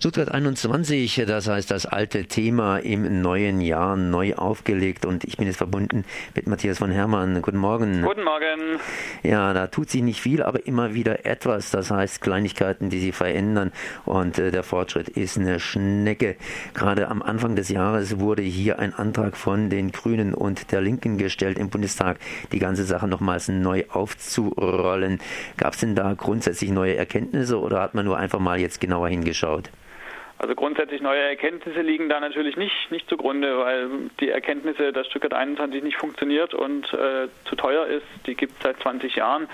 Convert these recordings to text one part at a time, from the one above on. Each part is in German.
Stuttgart 21, das heißt das alte Thema im neuen Jahr neu aufgelegt und ich bin jetzt verbunden mit Matthias von Hermann. Guten Morgen. Guten Morgen. Ja, da tut sich nicht viel, aber immer wieder etwas. Das heißt Kleinigkeiten, die sich verändern und äh, der Fortschritt ist eine Schnecke. Gerade am Anfang des Jahres wurde hier ein Antrag von den Grünen und der Linken gestellt im Bundestag, die ganze Sache nochmals neu aufzurollen. Gab es denn da grundsätzlich neue Erkenntnisse oder hat man nur einfach mal jetzt genauer hingeschaut? Also grundsätzlich neue Erkenntnisse liegen da natürlich nicht, nicht zugrunde, weil die Erkenntnisse, dass Stuttgart 21 nicht funktioniert und äh, zu teuer ist, die gibt es seit 20 Jahren.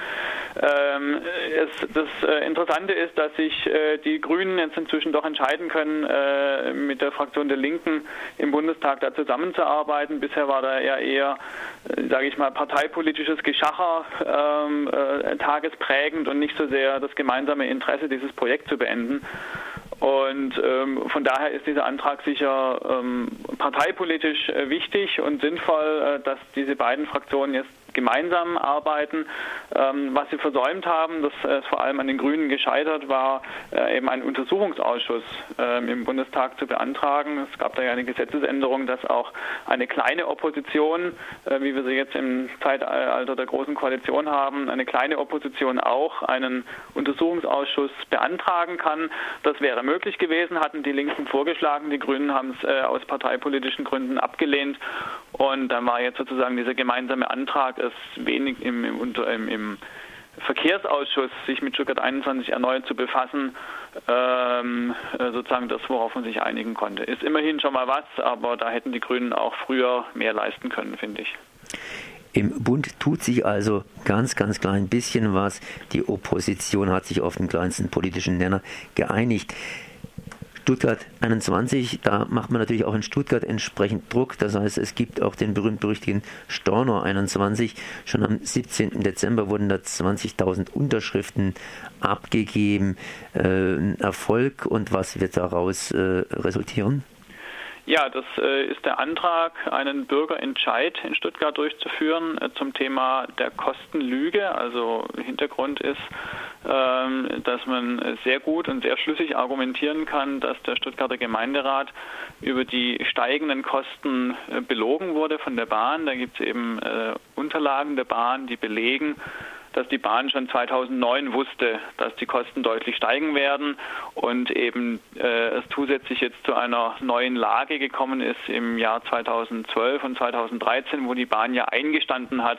Ähm, es, das äh, Interessante ist, dass sich äh, die Grünen jetzt inzwischen doch entscheiden können, äh, mit der Fraktion der Linken im Bundestag da zusammenzuarbeiten. Bisher war da ja eher, äh, sage ich mal, parteipolitisches Geschacher ähm, äh, tagesprägend und nicht so sehr das gemeinsame Interesse, dieses Projekt zu beenden. Und ähm, von daher ist dieser Antrag sicher ähm, parteipolitisch äh, wichtig und sinnvoll, äh, dass diese beiden Fraktionen jetzt gemeinsam arbeiten. Ähm, was sie versäumt haben, das ist vor allem an den Grünen gescheitert, war äh, eben einen Untersuchungsausschuss ähm, im Bundestag zu beantragen. Es gab da ja eine Gesetzesänderung, dass auch eine kleine Opposition, äh, wie wir sie jetzt im Zeitalter der Großen Koalition haben, eine kleine Opposition auch einen Untersuchungsausschuss beantragen kann. Das wäre möglich gewesen, hatten die Linken vorgeschlagen. Die Grünen haben es äh, aus parteipolitischen Gründen abgelehnt. Und dann war jetzt sozusagen dieser gemeinsame Antrag es wenig im, im, im, im Verkehrsausschuss sich mit Stuttgart 21 erneut zu befassen, ähm, äh, sozusagen das, worauf man sich einigen konnte. Ist immerhin schon mal was, aber da hätten die Grünen auch früher mehr leisten können, finde ich. Im Bund tut sich also ganz, ganz klein bisschen was. Die Opposition hat sich auf den kleinsten politischen Nenner geeinigt. Stuttgart 21, da macht man natürlich auch in Stuttgart entsprechend Druck. Das heißt, es gibt auch den berühmt-berüchtigten Stornor 21. Schon am 17. Dezember wurden da 20.000 Unterschriften abgegeben. Äh, Erfolg und was wird daraus äh, resultieren? Ja, das äh, ist der Antrag, einen Bürgerentscheid in Stuttgart durchzuführen äh, zum Thema der Kostenlüge. Also Hintergrund ist, ähm, dass man sehr gut und sehr schlüssig argumentieren kann, dass der Stuttgarter Gemeinderat über die steigenden Kosten äh, belogen wurde von der Bahn. Da gibt es eben Unterlagen der Bahn, die belegen, dass die Bahn schon 2009 wusste, dass die Kosten deutlich steigen werden und eben äh, es zusätzlich jetzt zu einer neuen Lage gekommen ist im Jahr 2012 und 2013, wo die Bahn ja eingestanden hat,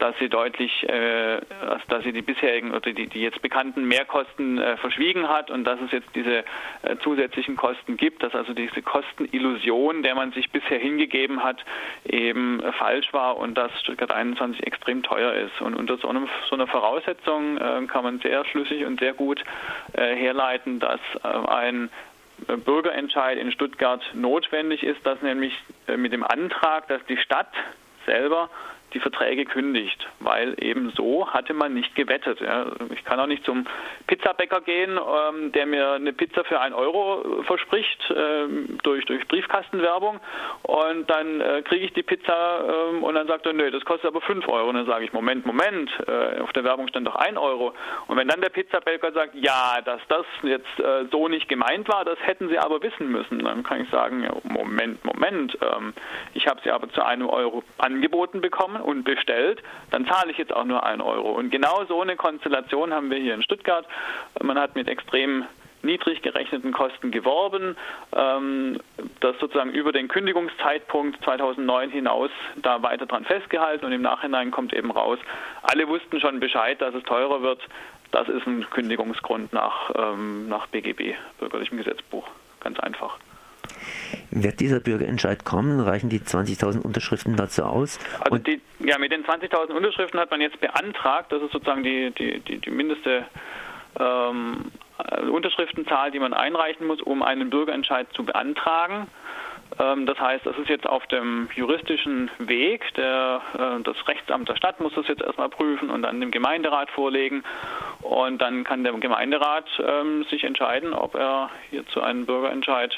dass sie deutlich, äh, dass sie die bisherigen oder die, die jetzt bekannten Mehrkosten äh, verschwiegen hat und dass es jetzt diese äh, zusätzlichen Kosten gibt, dass also diese Kostenillusion, der man sich bisher hingegeben hat, eben falsch war und dass Stuttgart 21 extrem teuer ist. Und unter so einem so einer Voraussetzung äh, kann man sehr schlüssig und sehr gut äh, herleiten, dass äh, ein Bürgerentscheid in Stuttgart notwendig ist, dass nämlich mit dem Antrag, dass die Stadt selber die Verträge kündigt, weil eben so hatte man nicht gewettet. Ja. Ich kann auch nicht zum Pizzabäcker gehen, ähm, der mir eine Pizza für einen Euro verspricht ähm, durch, durch Briefkastenwerbung und dann äh, kriege ich die Pizza ähm, und dann sagt er, nö, das kostet aber fünf Euro. Und dann sage ich, Moment, Moment, äh, auf der Werbung stand doch ein Euro. Und wenn dann der Pizzabäcker sagt, ja, dass das jetzt äh, so nicht gemeint war, das hätten sie aber wissen müssen, dann kann ich sagen, ja, Moment, Moment, ähm, ich habe sie aber zu einem Euro angeboten bekommen und bestellt, dann zahle ich jetzt auch nur einen Euro. Und genau so eine Konstellation haben wir hier in Stuttgart. Man hat mit extrem niedrig gerechneten Kosten geworben, ähm, das sozusagen über den Kündigungszeitpunkt 2009 hinaus da weiter dran festgehalten und im Nachhinein kommt eben raus, alle wussten schon Bescheid, dass es teurer wird. Das ist ein Kündigungsgrund nach, ähm, nach BGB, Bürgerlichem Gesetzbuch. Ganz einfach. Wird dieser Bürgerentscheid kommen? Reichen die 20.000 Unterschriften dazu aus? Also die, ja, mit den 20.000 Unterschriften hat man jetzt beantragt, das ist sozusagen die, die, die, die mindeste ähm, Unterschriftenzahl, die man einreichen muss, um einen Bürgerentscheid zu beantragen. Ähm, das heißt, das ist jetzt auf dem juristischen Weg. Der, äh, das Rechtsamt der Stadt muss das jetzt erstmal prüfen und dann dem Gemeinderat vorlegen. Und dann kann der Gemeinderat ähm, sich entscheiden, ob er hierzu einen Bürgerentscheid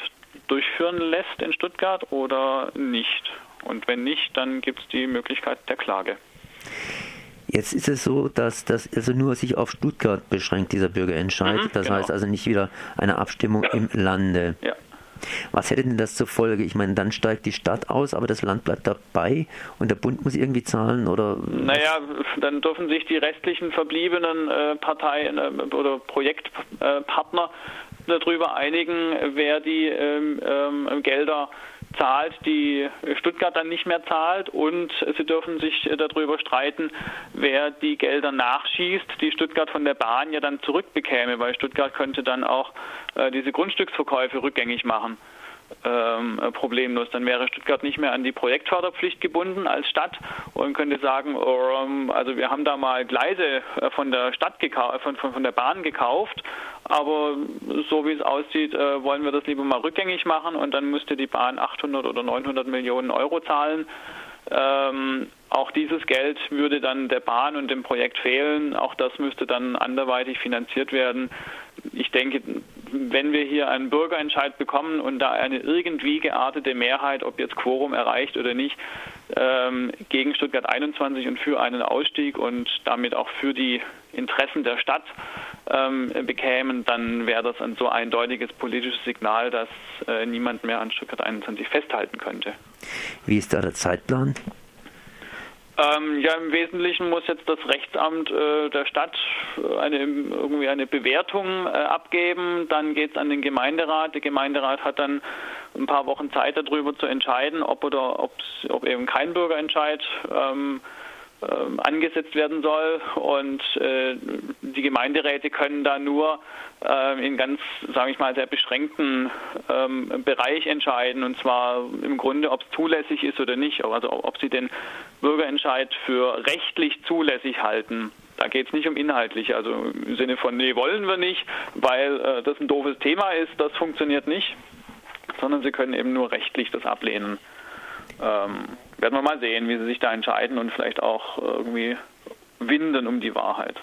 durchführen lässt in Stuttgart oder nicht. Und wenn nicht, dann gibt es die Möglichkeit der Klage. Jetzt ist es so, dass das also nur sich auf Stuttgart beschränkt, dieser Bürgerentscheid. Mhm, das genau. heißt also nicht wieder eine Abstimmung im Lande. Ja. Was hätte denn das zur Folge? Ich meine, dann steigt die Stadt aus, aber das Land bleibt dabei und der Bund muss irgendwie zahlen oder? Naja, dann dürfen sich die restlichen verbliebenen äh, Parteien äh, oder Projektpartner darüber einigen, wer die ähm, ähm, Gelder zahlt, die Stuttgart dann nicht mehr zahlt. Und sie dürfen sich darüber streiten, wer die Gelder nachschießt, die Stuttgart von der Bahn ja dann zurückbekäme, weil Stuttgart könnte dann auch äh, diese Grundstücksverkäufe rückgängig machen ähm, problemlos. Dann wäre Stuttgart nicht mehr an die Projektförderpflicht gebunden als Stadt und könnte sagen, ähm, also wir haben da mal Gleise äh, von der Stadt von, von, von der Bahn gekauft, aber so wie es aussieht, äh, wollen wir das lieber mal rückgängig machen und dann müsste die Bahn 800 oder 900 Millionen Euro zahlen. Ähm, auch dieses Geld würde dann der Bahn und dem Projekt fehlen. Auch das müsste dann anderweitig finanziert werden. Ich denke, wenn wir hier einen Bürgerentscheid bekommen und da eine irgendwie geartete Mehrheit, ob jetzt Quorum erreicht oder nicht, ähm, gegen Stuttgart 21 und für einen Ausstieg und damit auch für die Interessen der Stadt ähm, bekämen, dann wäre das ein so eindeutiges politisches Signal, dass äh, niemand mehr an Stuttgart 21 festhalten könnte. Wie ist da der Zeitplan? Ähm, ja, im Wesentlichen muss jetzt das Rechtsamt äh, der Stadt äh, eine, irgendwie eine Bewertung äh, abgeben. Dann geht es an den Gemeinderat. Der Gemeinderat hat dann ein paar Wochen Zeit darüber zu entscheiden, ob oder ob eben kein Bürgerentscheid ähm, angesetzt werden soll. Und äh, die Gemeinderäte können da nur äh, in ganz, sage ich mal, sehr beschränkten ähm, Bereich entscheiden. Und zwar im Grunde, ob es zulässig ist oder nicht. Also ob sie den Bürgerentscheid für rechtlich zulässig halten. Da geht es nicht um inhaltlich, also im Sinne von, nee, wollen wir nicht, weil äh, das ein doofes Thema ist, das funktioniert nicht, sondern sie können eben nur rechtlich das ablehnen. Ähm, werden wir mal sehen, wie sie sich da entscheiden und vielleicht auch irgendwie winden um die Wahrheit.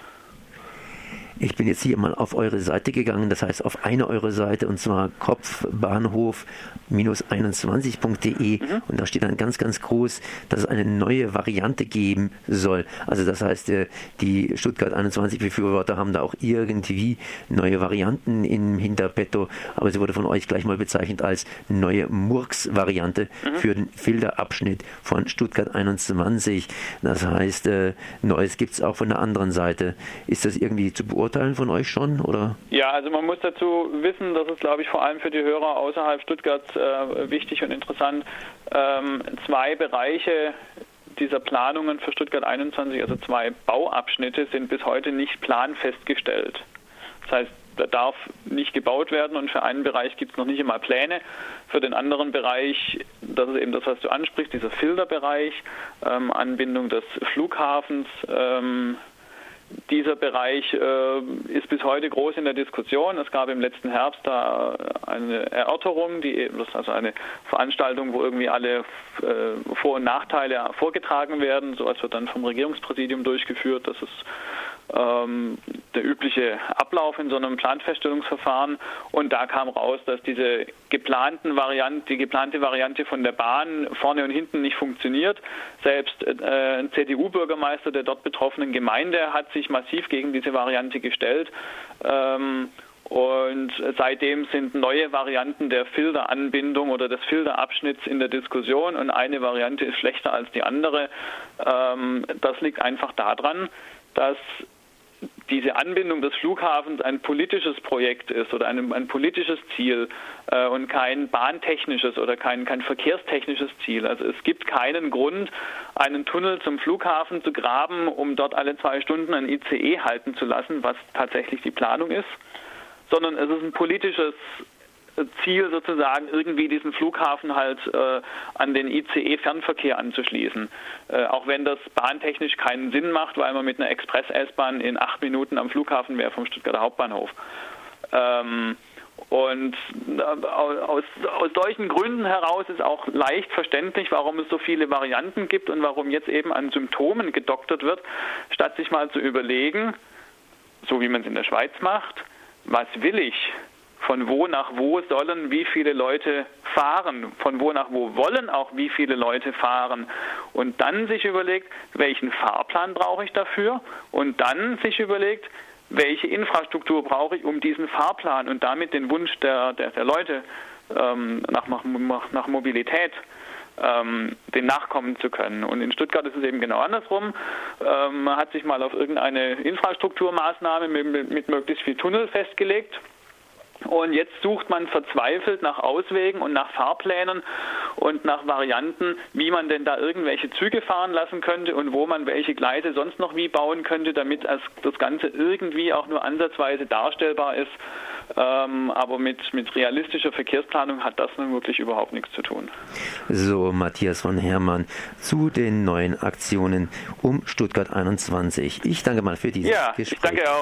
Ich bin jetzt hier mal auf eure Seite gegangen, das heißt auf eine eure Seite und zwar kopfbahnhof-21.de mhm. und da steht dann ganz, ganz groß, dass es eine neue Variante geben soll. Also das heißt, äh, die Stuttgart 21 Befürworter haben da auch irgendwie neue Varianten im Hinterpetto, aber sie wurde von euch gleich mal bezeichnet als neue Murks-Variante mhm. für den Filterabschnitt von Stuttgart 21. Das heißt, äh, Neues gibt es auch von der anderen Seite. Ist das irgendwie zu beurteilen? Beurteilen von euch schon? Oder? Ja, also man muss dazu wissen, das ist, glaube ich, vor allem für die Hörer außerhalb Stuttgarts äh, wichtig und interessant. Ähm, zwei Bereiche dieser Planungen für Stuttgart 21, also zwei Bauabschnitte, sind bis heute nicht planfestgestellt. Das heißt, da darf nicht gebaut werden und für einen Bereich gibt es noch nicht einmal Pläne. Für den anderen Bereich, das ist eben das, was du ansprichst, dieser Filterbereich, ähm, Anbindung des Flughafens, ähm, dieser Bereich äh, ist bis heute groß in der Diskussion. Es gab im letzten Herbst da eine Erörterung, die, also eine Veranstaltung, wo irgendwie alle äh, Vor- und Nachteile vorgetragen werden. So etwas wird dann vom Regierungspräsidium durchgeführt. Das ist ähm, der übliche Ablauf in so einem Planfeststellungsverfahren. Und da kam raus, dass diese geplanten Variante, die geplante Variante von der Bahn vorne und hinten nicht funktioniert. Selbst äh, ein CDU-Bürgermeister der dort betroffenen Gemeinde hat sich massiv gegen diese Variante gestellt. Ähm, und seitdem sind neue Varianten der Filteranbindung oder des Filterabschnitts in der Diskussion und eine Variante ist schlechter als die andere. Ähm, das liegt einfach daran, dass diese Anbindung des Flughafens ein politisches Projekt ist oder ein, ein politisches Ziel äh, und kein bahntechnisches oder kein, kein verkehrstechnisches Ziel. Also es gibt keinen Grund, einen Tunnel zum Flughafen zu graben, um dort alle zwei Stunden ein ICE halten zu lassen, was tatsächlich die Planung ist, sondern es ist ein politisches Ziel sozusagen irgendwie diesen Flughafen halt äh, an den ICE-Fernverkehr anzuschließen. Äh, auch wenn das bahntechnisch keinen Sinn macht, weil man mit einer Express-S-Bahn in acht Minuten am Flughafen wäre vom Stuttgarter Hauptbahnhof. Ähm, und äh, aus, aus solchen Gründen heraus ist auch leicht verständlich, warum es so viele Varianten gibt und warum jetzt eben an Symptomen gedoktert wird, statt sich mal zu überlegen, so wie man es in der Schweiz macht, was will ich? Von wo nach wo sollen wie viele Leute fahren, von wo nach wo wollen auch wie viele Leute fahren und dann sich überlegt, welchen Fahrplan brauche ich dafür und dann sich überlegt, welche Infrastruktur brauche ich, um diesen Fahrplan und damit den Wunsch der, der, der Leute ähm, nach, nach, Mobilität ähm, dem nachkommen zu können. Und in Stuttgart ist es eben genau andersrum. Ähm, man hat sich mal auf irgendeine Infrastrukturmaßnahme mit, mit möglichst viel Tunnel festgelegt. Und jetzt sucht man verzweifelt nach Auswegen und nach Fahrplänen und nach Varianten, wie man denn da irgendwelche Züge fahren lassen könnte und wo man welche Gleise sonst noch wie bauen könnte, damit das Ganze irgendwie auch nur ansatzweise darstellbar ist. Ähm, aber mit, mit realistischer Verkehrsplanung hat das nun wirklich überhaupt nichts zu tun. So, Matthias von Herrmann zu den neuen Aktionen um Stuttgart 21. Ich danke mal für dieses ja, Gespräch. Ich danke auch.